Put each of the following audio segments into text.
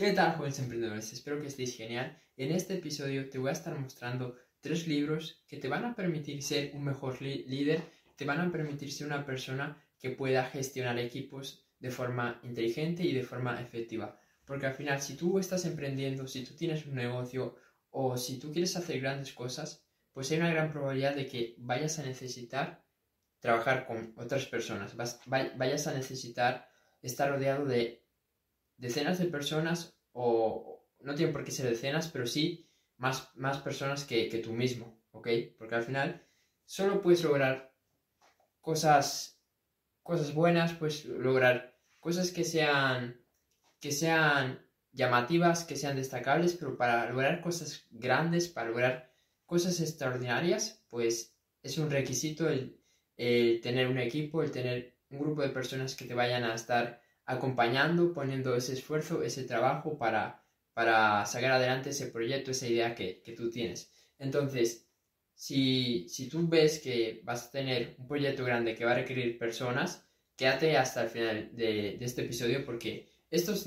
¿Qué tal, jóvenes emprendedores? Espero que estéis genial. En este episodio te voy a estar mostrando tres libros que te van a permitir ser un mejor líder, te van a permitir ser una persona que pueda gestionar equipos de forma inteligente y de forma efectiva. Porque al final, si tú estás emprendiendo, si tú tienes un negocio o si tú quieres hacer grandes cosas, pues hay una gran probabilidad de que vayas a necesitar trabajar con otras personas, vayas a necesitar estar rodeado de decenas de personas, o no tienen por qué ser decenas, pero sí más, más personas que, tú mismo, ¿ok? Porque al final solo puedes lograr cosas, cosas buenas, puedes lograr cosas que sean, que sean llamativas, que sean destacables, pero para lograr cosas grandes, para lograr cosas extraordinarias, pues es un requisito el, el, tener un equipo, el tener un grupo de personas que te vayan a estar acompañando, poniendo ese esfuerzo, ese trabajo para, para sacar adelante ese proyecto, esa idea que, tú tienes. Entonces, si, tú ves que vas a tener un proyecto grande que va a requerir personas, quédate hasta el final de, este episodio porque estos,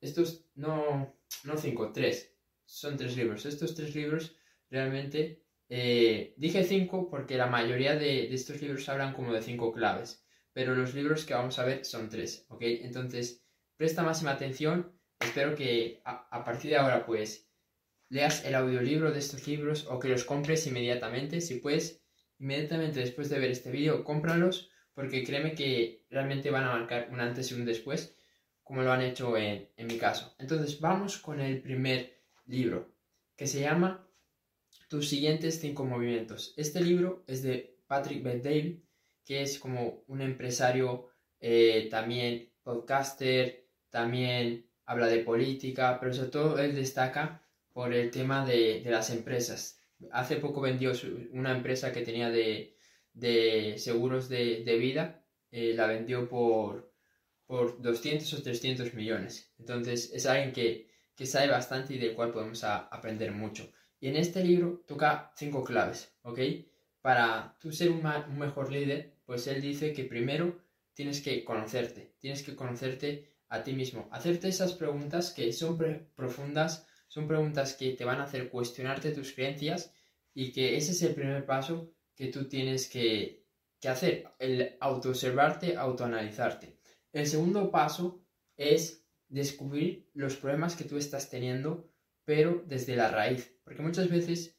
estos no, no cinco, tres, son tres libros. Estos tres libros realmente, eh, dije cinco porque la mayoría de, de estos libros hablan como de cinco claves pero los libros que vamos a ver son tres, ¿ok? Entonces, presta máxima atención, espero que a, partir de ahora pues leas el audiolibro de estos libros o que los compres inmediatamente, si puedes, inmediatamente después de ver este vídeo, cómpralos porque créeme que realmente van a marcar un antes y un después, como lo han hecho en, mi caso. Entonces, vamos con el primer libro, que se llama Tus siguientes cinco movimientos. Este libro es de Patrick Bet David que es como un empresario eh, también podcaster, también habla de política, pero sobre todo él destaca por el tema de, las empresas. Hace poco vendió una empresa que tenía de, seguros de, vida, eh, la vendió por, por 200 o 300 millones. Entonces es alguien que, que sabe bastante y del cual podemos aprender mucho. Y en este libro toca cinco claves, ¿ok? Para tú ser un mejor líder, pues él dice que primero tienes que conocerte, tienes que conocerte a ti mismo, hacerte esas preguntas que son profundas, son preguntas que te van a hacer cuestionarte tus creencias y que ese es el primer paso que tú tienes que, hacer, el autoobservarte, autoanalizarte. El segundo paso es descubrir los problemas que tú estás teniendo, pero desde la raíz, porque muchas veces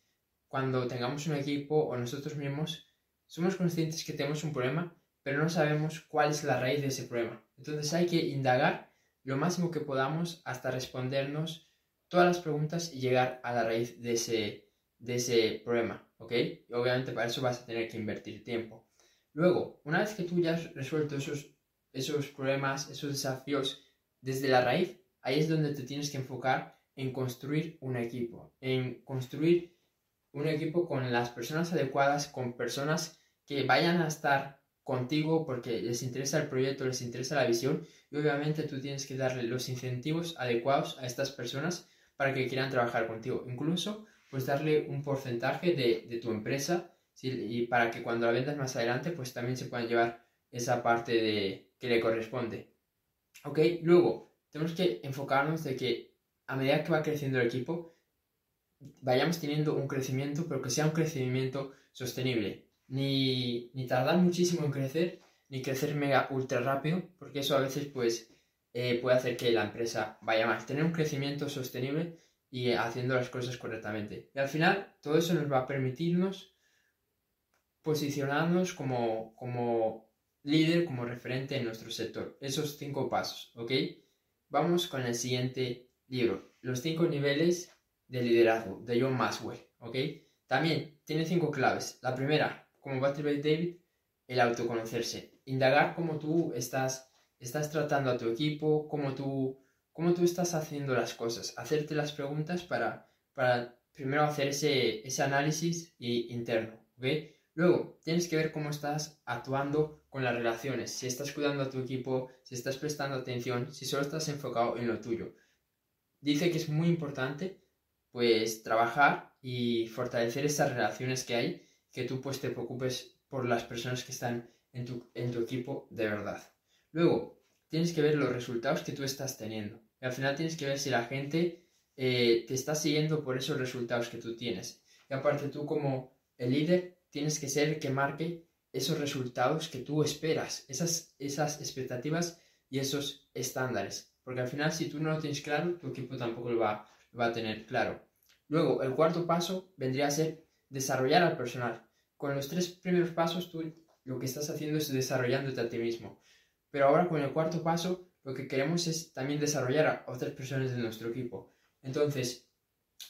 cuando tengamos un equipo o nosotros mismos somos conscientes que tenemos un problema, pero no sabemos cuál es la raíz de ese problema. Entonces hay que indagar lo máximo que podamos hasta respondernos todas las preguntas y llegar a la raíz de ese, de ese problema, ¿ok? Y obviamente para eso vas a tener que invertir tiempo. Luego, una vez que tú ya has resuelto esos, esos problemas, esos desafíos desde la raíz, ahí es donde te tienes que enfocar en construir un equipo, en construir un equipo con las personas adecuadas, con personas que vayan a estar contigo porque les interesa el proyecto, les interesa la visión y obviamente tú tienes que darle los incentivos adecuados a estas personas para que quieran trabajar contigo. Incluso pues darle un porcentaje de, tu empresa y para que cuando la vendas más adelante pues también se puedan llevar esa parte de, que le corresponde. ¿Ok? Luego tenemos que enfocarnos de que a medida que va creciendo el equipo vayamos teniendo un crecimiento pero que sea un crecimiento sostenible ni, ni tardar muchísimo en crecer, ni crecer mega ultra rápido, porque eso a veces pues eh, puede hacer que la empresa vaya mal. Tener un crecimiento sostenible y haciendo las cosas correctamente. Y al final todo eso nos va a permitirnos posicionarnos como, como líder, como referente en nuestro sector. Esos cinco pasos, ¿ok? Vamos con el siguiente libro, Los cinco niveles de liderazgo, de John Maxwell, ¿ok? También tiene cinco claves. La primera, como Patrick David, el autoconocerse, indagar cómo tú estás, estás tratando a tu equipo, cómo tú, cómo tú estás haciendo las cosas, hacerte las preguntas para, para primero hacer ese, ese análisis interno, ¿ok? Luego, tienes que ver cómo estás actuando con las relaciones, si estás cuidando a tu equipo, si estás prestando atención, si solo estás enfocado en lo tuyo. Dice que es muy importante, pues, trabajar y fortalecer esas relaciones que hay que tú pues te preocupes por las personas que están en tu, equipo de verdad. Luego, tienes que ver los resultados que tú estás teniendo, Y al final tienes que ver si la gente eh, te está siguiendo por esos resultados que tú tienes. Y aparte tú como el líder tienes que ser el que marque esos resultados que tú esperas, esas, esas expectativas y esos estándares. Porque al final si tú no lo tienes claro, tu equipo tampoco lo va, va a tener claro. Luego, el cuarto paso vendría a ser desarrollar al personal. Con los tres primeros pasos tú lo que estás haciendo es desarrollándote a ti mismo. Pero ahora con el cuarto paso lo que queremos es también desarrollar a otras personas de nuestro equipo. Entonces,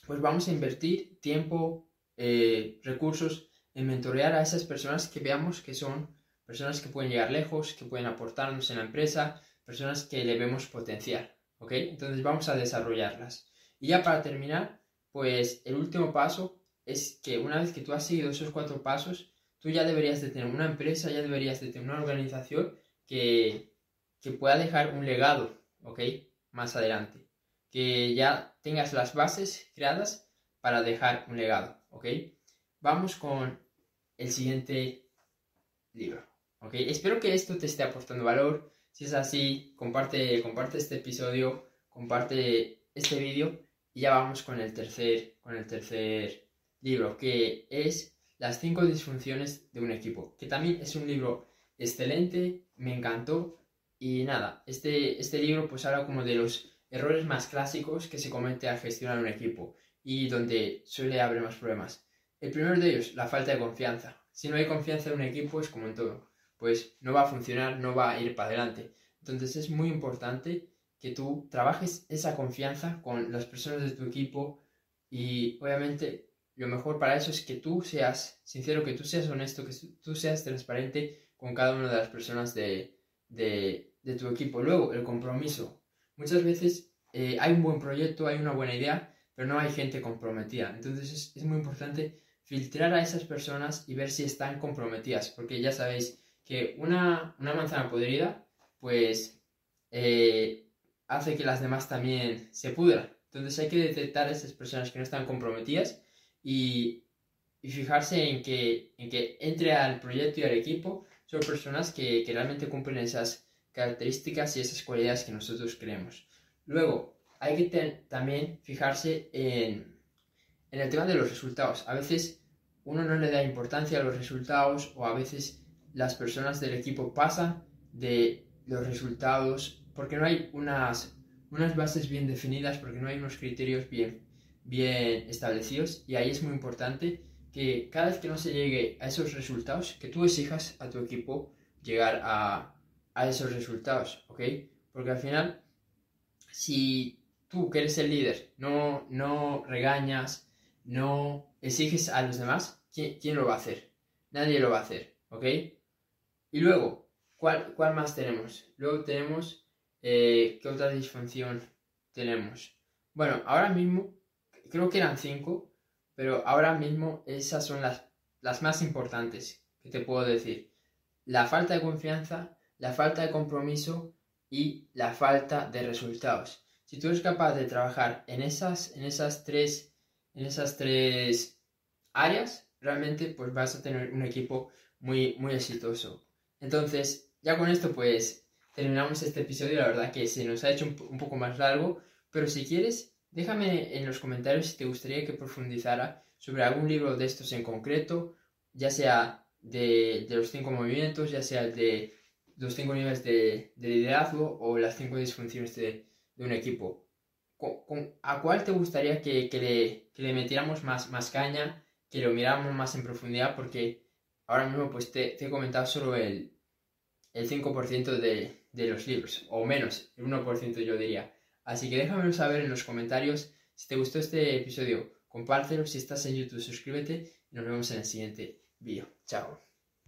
pues vamos a invertir tiempo, eh, recursos en mentorear a esas personas que veamos que son personas que pueden llegar lejos, que pueden aportarnos en la empresa, personas que le vemos potencial. ¿Ok? Entonces vamos a desarrollarlas. Y ya para terminar, pues el último paso es que una vez que tú has seguido esos cuatro pasos, tú ya deberías de tener una empresa, ya deberías de tener una organización que, que pueda dejar un legado, ¿ok? Más adelante. Que ya tengas las bases creadas para dejar un legado, ¿ok? Vamos con el siguiente libro, ¿ok? Espero que esto te esté aportando valor. Si es así, comparte, comparte este episodio, comparte este vídeo y ya vamos con el tercer, con el tercer libro, que es Las cinco disfunciones de un equipo, que también es un libro excelente, me encantó y nada, este, este libro pues habla como de los errores más clásicos que se comete al gestionar un equipo y donde suele haber más problemas. El primero de ellos, la falta de confianza. Si no hay confianza en un equipo es como en todo, pues no va a funcionar, no va a ir para adelante. Entonces es muy importante que tú trabajes esa confianza con las personas de tu equipo y obviamente lo mejor para eso es que tú seas sincero, que tú seas honesto, que tú seas transparente con cada una de las personas de, tu equipo. Luego, el compromiso. Muchas veces eh, hay un buen proyecto, hay una buena idea, pero no hay gente comprometida. Entonces es, muy importante filtrar a esas personas y ver si están comprometidas, porque ya sabéis que una, manzana podrida, pues eh, hace que las demás también se pudran. Entonces hay que detectar a esas personas que no están comprometidas y, fijarse en que, en que entre al proyecto y al equipo son personas que, realmente cumplen esas características y esas cualidades que nosotros creemos. Luego, hay que también fijarse en, en el tema de los resultados. A veces uno no le da importancia a los resultados o a veces las personas del equipo pasan de los resultados porque no hay unas, unas bases bien definidas, porque no hay unos criterios bien, bien establecidos y ahí es muy importante que cada vez que no se llegue a esos resultados, que tú exijas a tu equipo llegar a, a esos resultados, ¿ok? Porque al final, si tú que eres el líder no, no regañas, no exiges a los demás, ¿quién, ¿quién, lo va a hacer? Nadie lo va a hacer, ¿ok? Y luego, ¿cuál, cuál más tenemos? Luego tenemos eh, ¿Qué otra disfunción tenemos? Bueno, ahora mismo, creo que eran cinco, pero ahora mismo esas son las, las más importantes que te puedo decir. La falta de confianza, la falta de compromiso y la falta de resultados. Si tú eres capaz de trabajar en esas, en esas tres, en esas tres áreas, realmente pues vas a tener un equipo muy, muy exitoso. Entonces, ya con esto pues terminamos este episodio. La verdad que se nos ha hecho un, poco más largo, pero si quieres, déjame en los comentarios si te gustaría que profundizara sobre algún libro de estos en concreto, ya sea de, los cinco movimientos, ya sea de los cinco niveles de, liderazgo o las cinco disfunciones de, un equipo. a cuál te gustaría que, le, metiéramos más, más caña, que lo miráramos más en profundidad? Porque ahora mismo pues te, te he comentado solo el, el 5% de, de los libros, o menos, el 1% yo diría. Así que déjamelo saber en los comentarios. Si te gustó este episodio, compártelo. Si estás en YouTube, suscríbete y nos vemos en el siguiente vídeo. Chao.